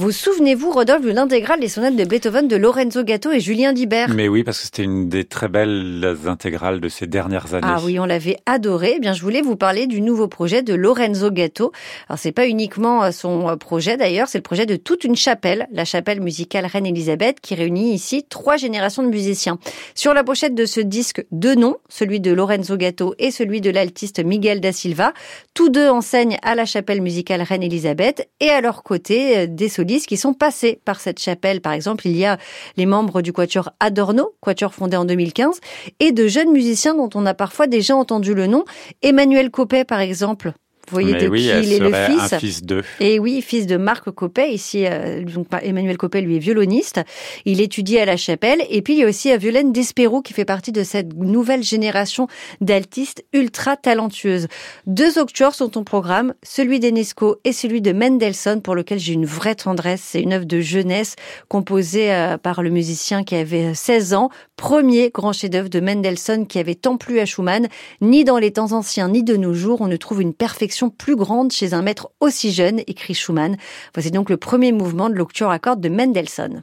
Vous souvenez-vous, Rodolphe, de l'intégrale des sonates de Beethoven de Lorenzo Gatto et Julien Dibert? Mais oui, parce que c'était une des très belles intégrales de ces dernières années. Ah oui, on l'avait adoré. Eh bien, je voulais vous parler du nouveau projet de Lorenzo Gatto. Alors, c'est pas uniquement euh, son euh, projet d'ailleurs, c'est le projet de toute une chapelle, la chapelle musicale Reine Elisabeth, qui réunit ici trois générations de musiciens. Sur la pochette de ce disque, deux noms, celui de Lorenzo Gatto et celui de l'altiste Miguel da Silva. Tous deux enseignent à la chapelle musicale Reine Elisabeth et à leur côté, euh, des solistes qui sont passés par cette chapelle. Par exemple, il y a les membres du quatuor Adorno, quatuor fondé en 2015, et de jeunes musiciens dont on a parfois déjà entendu le nom. Emmanuel Copet, par exemple, vous voyez de qui il est le fils. Un fils d'eux. Et oui, fils de Marc Coppet. Ici, euh, donc Emmanuel Coppet, lui, est violoniste. Il étudie à la chapelle. Et puis, il y a aussi Violaine Despero qui fait partie de cette nouvelle génération d'altistes ultra talentueuses. Deux octuors sont au programme, celui d'Enesco et celui de Mendelssohn, pour lequel j'ai une vraie tendresse. C'est une œuvre de jeunesse composée euh, par le musicien qui avait 16 ans. Premier grand chef-d'œuvre de Mendelssohn qui avait tant plu à Schumann. Ni dans les temps anciens, ni de nos jours, on ne trouve une perfection plus grande chez un maître aussi jeune, écrit Schumann. Voici donc le premier mouvement de l'octuor à cordes de Mendelssohn.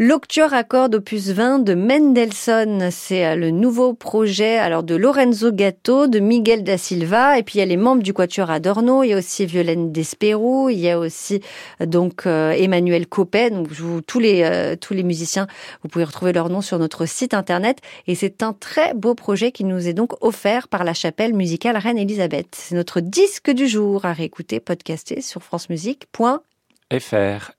L'Octuor Accord opus 20 de Mendelssohn, c'est euh, le nouveau projet alors de Lorenzo Gatto, de Miguel da Silva, et puis il y a les membres du Quatuor Adorno, il y a aussi Violaine Desperou, il y a aussi euh, donc euh, Emmanuel Copet, donc tous les tous les musiciens, vous pouvez retrouver leur nom sur notre site internet, et c'est un très beau projet qui nous est donc offert par la chapelle musicale Reine Elisabeth. C'est notre disque du jour à réécouter, podcaster sur francemusique.fr.